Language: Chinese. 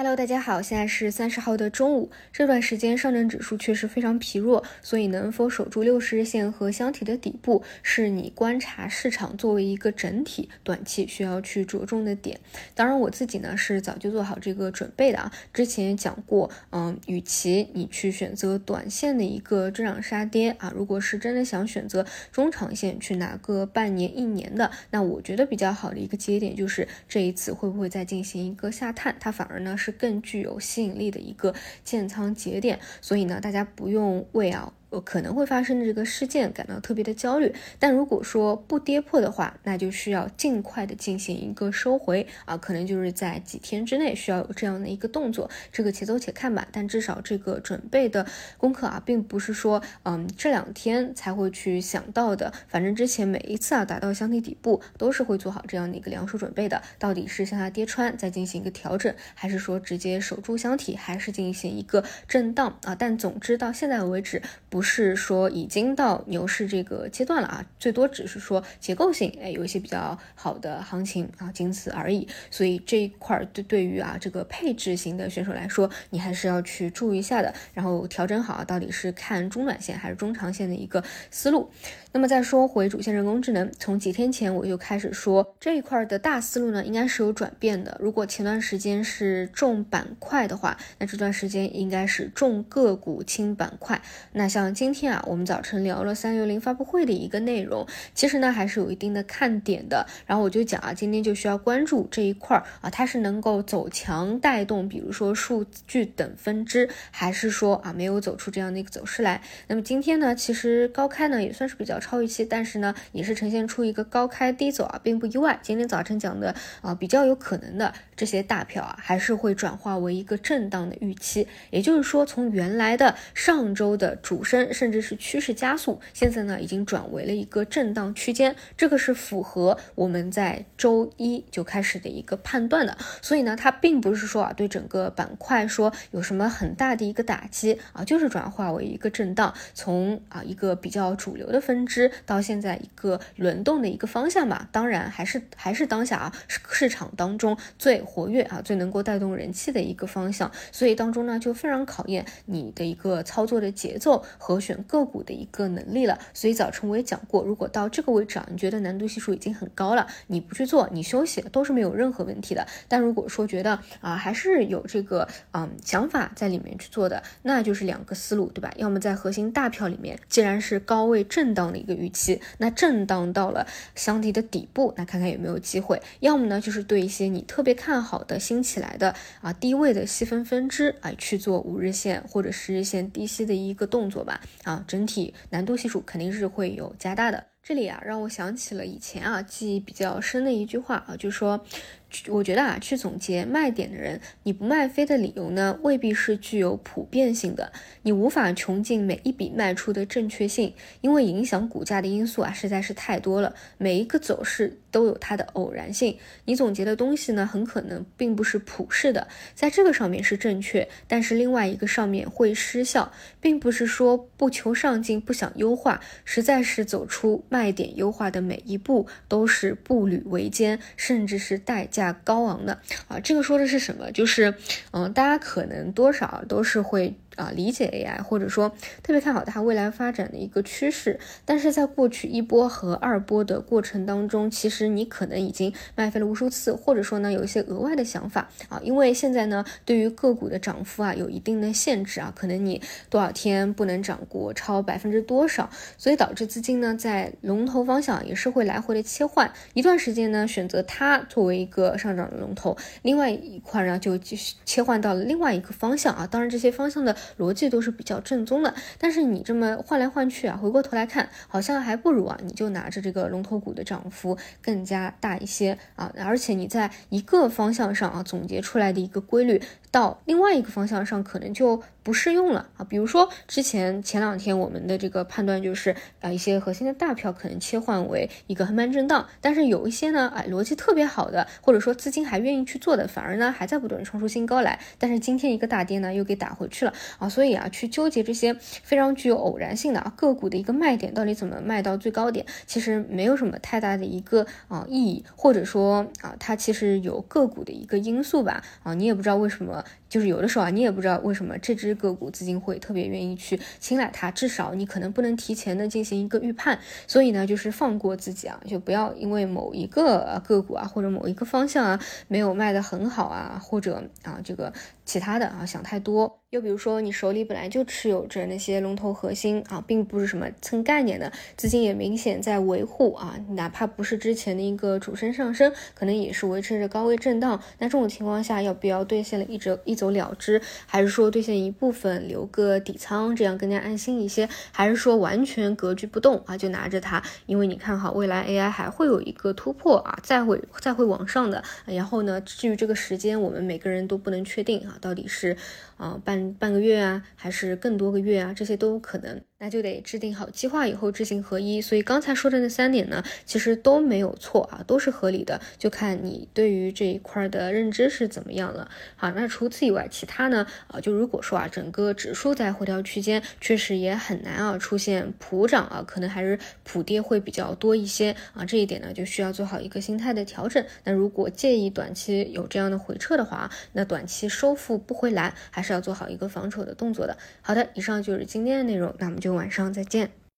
Hello，大家好，现在是三十号的中午。这段时间上证指数确实非常疲弱，所以能否守住六十日线和箱体的底部，是你观察市场作为一个整体短期需要去着重的点。当然，我自己呢是早就做好这个准备的啊。之前也讲过，嗯，与其你去选择短线的一个追涨杀跌啊，如果是真的想选择中长线去拿个半年、一年的，那我觉得比较好的一个节点就是这一次会不会再进行一个下探，它反而呢是。更具有吸引力的一个建仓节点，所以呢，大家不用为啊。呃，可能会发生的这个事件感到特别的焦虑，但如果说不跌破的话，那就需要尽快的进行一个收回啊，可能就是在几天之内需要有这样的一个动作，这个且走且看吧。但至少这个准备的功课啊，并不是说嗯这两天才会去想到的，反正之前每一次啊达到箱体底部，都是会做好这样的一个两手准备的。到底是向下跌穿再进行一个调整，还是说直接守住箱体，还是进行一个震荡啊？但总之到现在为止。不是说已经到牛市这个阶段了啊，最多只是说结构性，哎，有一些比较好的行情啊，仅此而已。所以这一块对对于啊这个配置型的选手来说，你还是要去注意一下的，然后调整好啊，到底是看中短线还是中长线的一个思路。那么再说回主线人工智能，从几天前我就开始说这一块的大思路呢，应该是有转变的。如果前段时间是重板块的话，那这段时间应该是重个股轻板块。那像今天啊，我们早晨聊了三六零发布会的一个内容，其实呢还是有一定的看点的。然后我就讲啊，今天就需要关注这一块儿啊，它是能够走强带动，比如说数据等分支，还是说啊没有走出这样的一个走势来。那么今天呢，其实高开呢也算是比较。超预期，但是呢，也是呈现出一个高开低走啊，并不意外。今天早晨讲的啊，比较有可能的这些大票啊，还是会转化为一个震荡的预期。也就是说，从原来的上周的主升，甚至是趋势加速，现在呢，已经转为了一个震荡区间。这个是符合我们在周一就开始的一个判断的。所以呢，它并不是说啊，对整个板块说有什么很大的一个打击啊，就是转化为一个震荡，从啊一个比较主流的分。支到现在一个轮动的一个方向吧，当然还是还是当下啊市场当中最活跃啊最能够带动人气的一个方向，所以当中呢就非常考验你的一个操作的节奏和选个股的一个能力了。所以早晨我也讲过，如果到这个位置啊，你觉得难度系数已经很高了，你不去做，你休息都是没有任何问题的。但如果说觉得啊还是有这个嗯想法在里面去做的，那就是两个思路，对吧？要么在核心大票里面，既然是高位震荡的。一个预期，那震荡到了箱体的底部，那看看有没有机会。要么呢，就是对一些你特别看好的新起来的啊低位的细分分支啊去做五日线或者十日线低吸的一个动作吧。啊，整体难度系数肯定是会有加大的。这里啊，让我想起了以前啊记忆比较深的一句话啊，就说。我觉得啊，去总结卖点的人，你不卖飞的理由呢，未必是具有普遍性的。你无法穷尽每一笔卖出的正确性，因为影响股价的因素啊，实在是太多了。每一个走势都有它的偶然性。你总结的东西呢，很可能并不是普世的，在这个上面是正确，但是另外一个上面会失效，并不是说不求上进、不想优化，实在是走出卖卖点优化的每一步都是步履维艰，甚至是代。价高昂的啊，这个说的是什么？就是，嗯，大家可能多少都是会。啊，理解 AI，或者说特别看好它未来发展的一个趋势，但是在过去一波和二波的过程当中，其实你可能已经卖飞了无数次，或者说呢有一些额外的想法啊，因为现在呢对于个股的涨幅啊有一定的限制啊，可能你多少天不能涨过超百分之多少，所以导致资金呢在龙头方向也是会来回的切换，一段时间呢选择它作为一个上涨的龙头，另外一块呢就继续切换到了另外一个方向啊，当然这些方向的。逻辑都是比较正宗的，但是你这么换来换去啊，回过头来看，好像还不如啊，你就拿着这个龙头股的涨幅更加大一些啊，而且你在一个方向上啊总结出来的一个规律。到另外一个方向上可能就不适用了啊，比如说之前前两天我们的这个判断就是啊，一些核心的大票可能切换为一个横盘震荡。但是有一些呢，哎，逻辑特别好的，或者说资金还愿意去做的，反而呢还在不断创出新高来。但是今天一个大跌呢，又给打回去了啊。所以啊，去纠结这些非常具有偶然性的啊个股的一个卖点到底怎么卖到最高点，其实没有什么太大的一个啊意义，或者说啊，它其实有个股的一个因素吧啊，你也不知道为什么。就是有的时候啊，你也不知道为什么这只个股资金会特别愿意去青睐它，至少你可能不能提前的进行一个预判，所以呢，就是放过自己啊，就不要因为某一个个股啊或者某一个方向啊没有卖的很好啊，或者啊这个其他的啊想太多。又比如说，你手里本来就持有着那些龙头核心啊，并不是什么蹭概念的资金，也明显在维护啊，哪怕不是之前的一个主升上升，可能也是维持着高位震荡。那这种情况下，要不要兑现了一折一走了之，还是说兑现一部分留个底仓，这样更加安心一些？还是说完全格局不动啊，就拿着它，因为你看好未来 AI 还会有一个突破啊，再会再会往上的。然后呢，至于这个时间，我们每个人都不能确定啊，到底是啊半。半个月啊，还是更多个月啊，这些都有可能。那就得制定好计划，以后知行合一。所以刚才说的那三点呢，其实都没有错啊，都是合理的，就看你对于这一块的认知是怎么样了。好，那除此以外，其他呢，啊，就如果说啊，整个指数在回调区间，确实也很难啊出现普涨啊，可能还是普跌会比较多一些啊。这一点呢，就需要做好一个心态的调整。那如果介意短期有这样的回撤的话，那短期收复不回来，还是要做好一个防守的动作的。好的，以上就是今天的内容，那我们就晚上再见。